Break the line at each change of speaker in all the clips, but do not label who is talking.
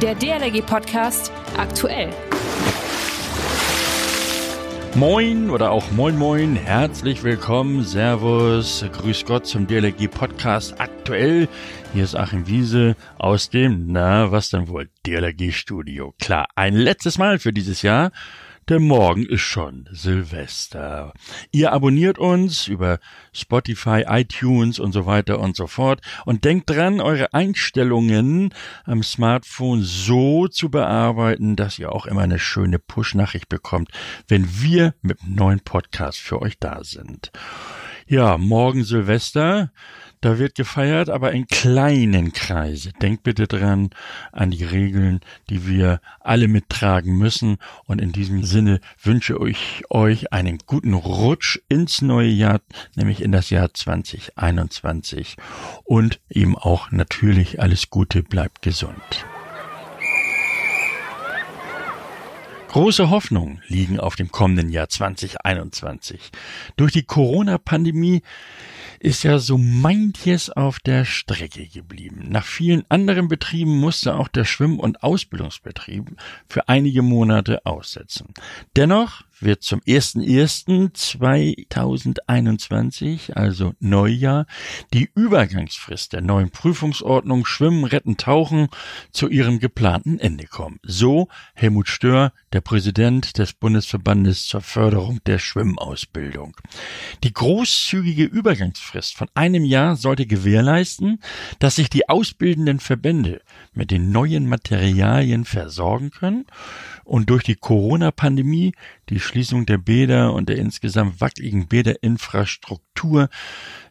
Der DLRG Podcast aktuell.
Moin oder auch Moin Moin, herzlich willkommen, Servus, Grüß Gott zum DLRG Podcast aktuell. Hier ist Achim Wiese aus dem, na, was denn wohl, DLRG Studio. Klar, ein letztes Mal für dieses Jahr denn morgen ist schon Silvester. Ihr abonniert uns über Spotify, iTunes und so weiter und so fort und denkt dran, eure Einstellungen am Smartphone so zu bearbeiten, dass ihr auch immer eine schöne Push-Nachricht bekommt, wenn wir mit einem neuen Podcast für euch da sind. Ja, morgen Silvester. Da wird gefeiert, aber in kleinen Kreise. Denkt bitte dran an die Regeln, die wir alle mittragen müssen. Und in diesem Sinne wünsche ich euch einen guten Rutsch ins neue Jahr, nämlich in das Jahr 2021. Und eben auch natürlich alles Gute, bleibt gesund. Große Hoffnungen liegen auf dem kommenden Jahr 2021. Durch die Corona-Pandemie ist ja so manches auf der Strecke geblieben. Nach vielen anderen Betrieben musste auch der Schwimm- und Ausbildungsbetrieb für einige Monate aussetzen. Dennoch wird zum 01.01.2021, also Neujahr, die Übergangsfrist der neuen Prüfungsordnung Schwimmen, Retten, Tauchen zu ihrem geplanten Ende kommen. So Helmut Stör, der Präsident des Bundesverbandes zur Förderung der Schwimmausbildung. Die großzügige Übergangsfrist von einem Jahr sollte gewährleisten, dass sich die ausbildenden Verbände mit den neuen Materialien versorgen können und durch die Corona-Pandemie, die Schließung der Bäder und der insgesamt wackeligen Bäderinfrastruktur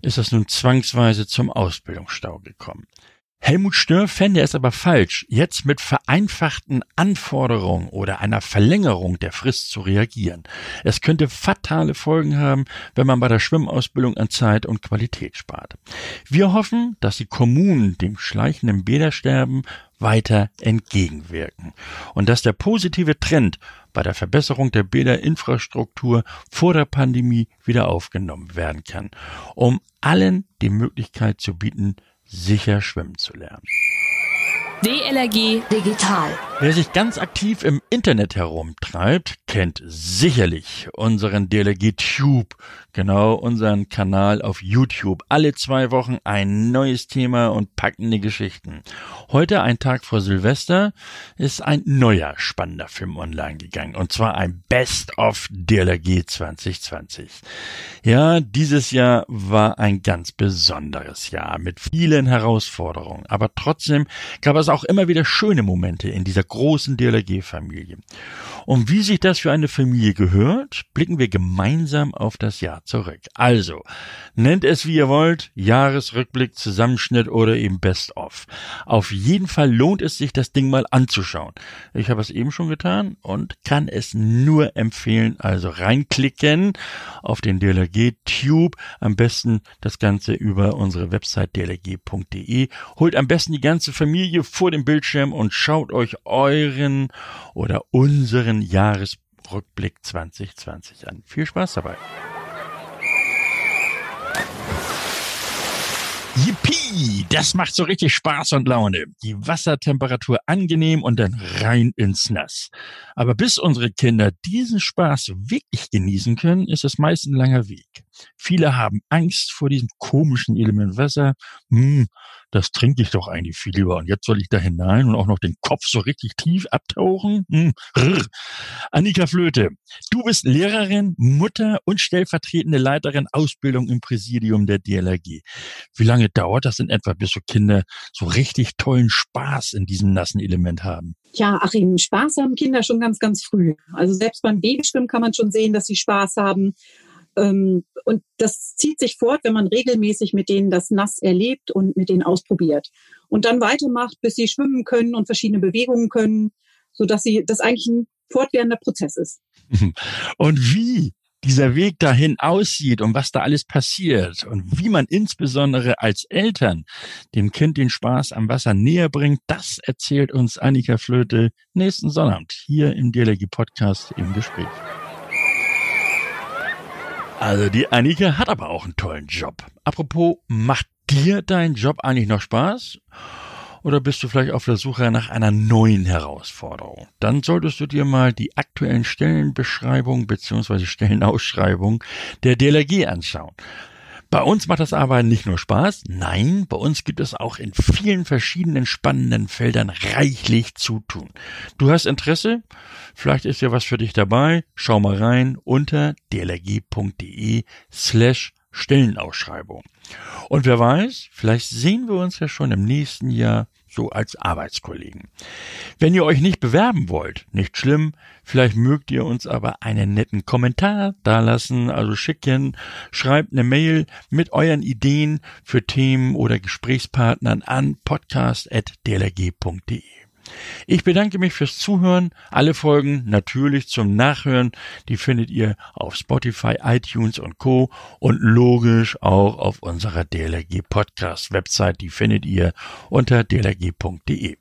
ist es nun zwangsweise zum Ausbildungsstau gekommen. Helmut Stör fände es aber falsch, jetzt mit vereinfachten Anforderungen oder einer Verlängerung der Frist zu reagieren. Es könnte fatale Folgen haben, wenn man bei der Schwimmausbildung an Zeit und Qualität spart. Wir hoffen, dass die Kommunen dem schleichenden Bädersterben weiter entgegenwirken und dass der positive Trend bei der Verbesserung der Bäderinfrastruktur vor der Pandemie wieder aufgenommen werden kann, um allen die Möglichkeit zu bieten, sicher schwimmen zu lernen.
DLRG Digital.
Wer sich ganz aktiv im Internet herumtreibt, kennt sicherlich unseren DLRG Tube, genau unseren Kanal auf YouTube. Alle zwei Wochen ein neues Thema und packende Geschichten. Heute, ein Tag vor Silvester, ist ein neuer spannender Film online gegangen. Und zwar ein Best of DLRG 2020. Ja, dieses Jahr war ein ganz besonderes Jahr mit vielen Herausforderungen. Aber trotzdem gab es auch immer wieder schöne Momente in dieser großen DLRG-Familie. Und wie sich das für eine Familie gehört, blicken wir gemeinsam auf das Jahr zurück. Also, nennt es wie ihr wollt, Jahresrückblick, Zusammenschnitt oder eben Best of. Auf jeden Fall lohnt es sich, das Ding mal anzuschauen. Ich habe es eben schon getan und kann es nur empfehlen. Also reinklicken auf den DLRG Tube. Am besten das Ganze über unsere Website dlrg.de. Holt am besten die ganze Familie vor dem Bildschirm und schaut euch euren oder unseren Jahresrückblick 2020 an. Viel Spaß dabei. Yippie, das macht so richtig Spaß und Laune. Die Wassertemperatur angenehm und dann rein ins Nass. Aber bis unsere Kinder diesen Spaß wirklich genießen können, ist es meist ein langer Weg. Viele haben Angst vor diesem komischen Element Wasser. Hm, das trinke ich doch eigentlich viel lieber. Und jetzt soll ich da hinein und auch noch den Kopf so richtig tief abtauchen? Hm. Annika Flöte, du bist Lehrerin, Mutter und stellvertretende Leiterin Ausbildung im Präsidium der DLRG. Wie lange dauert das in etwa, bis so Kinder so richtig tollen Spaß in diesem nassen Element haben?
Ja, Achim, Spaß haben Kinder schon ganz, ganz früh. Also selbst beim Babyschwimmen kann man schon sehen, dass sie Spaß haben. Ähm, und das zieht sich fort, wenn man regelmäßig mit denen das nass erlebt und mit denen ausprobiert. Und dann weitermacht, bis sie schwimmen können und verschiedene Bewegungen können, so dass sie das eigentlich ein fortwährender Prozess ist.
Und wie dieser Weg dahin aussieht und was da alles passiert und wie man insbesondere als Eltern dem Kind den Spaß am Wasser näher bringt, das erzählt uns Annika Flöte nächsten Sonnabend hier im DLRG Podcast im Gespräch. Also die Annika hat aber auch einen tollen Job. Apropos, macht dir dein Job eigentlich noch Spaß? oder bist du vielleicht auf der Suche nach einer neuen Herausforderung? Dann solltest du dir mal die aktuellen Stellenbeschreibungen bzw. Stellenausschreibungen der DLRG anschauen. Bei uns macht das Arbeiten nicht nur Spaß, nein, bei uns gibt es auch in vielen verschiedenen spannenden Feldern reichlich zu tun. Du hast Interesse? Vielleicht ist ja was für dich dabei. Schau mal rein unter dlrg.de slash Stellenausschreibung. Und wer weiß, vielleicht sehen wir uns ja schon im nächsten Jahr so als Arbeitskollegen. Wenn ihr euch nicht bewerben wollt, nicht schlimm, vielleicht mögt ihr uns aber einen netten Kommentar dalassen, also schicken, schreibt eine Mail mit euren Ideen für Themen oder Gesprächspartnern an podcast.dlrg.de. Ich bedanke mich fürs Zuhören. Alle Folgen natürlich zum Nachhören. Die findet ihr auf Spotify, iTunes und Co. und logisch auch auf unserer DLRG Podcast Website. Die findet ihr unter dlrg.de.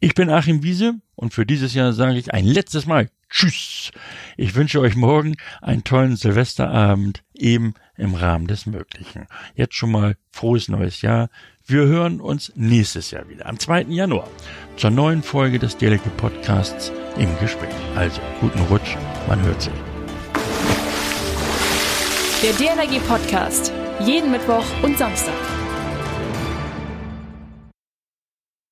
Ich bin Achim Wiese und für dieses Jahr sage ich ein letztes Mal Tschüss. Ich wünsche euch morgen einen tollen Silvesterabend, eben im Rahmen des Möglichen. Jetzt schon mal frohes neues Jahr. Wir hören uns nächstes Jahr wieder, am 2. Januar, zur neuen Folge des Delicate Podcasts im Gespräch. Also, guten Rutsch, man hört sich.
Der DLRG Podcast, jeden Mittwoch und Samstag.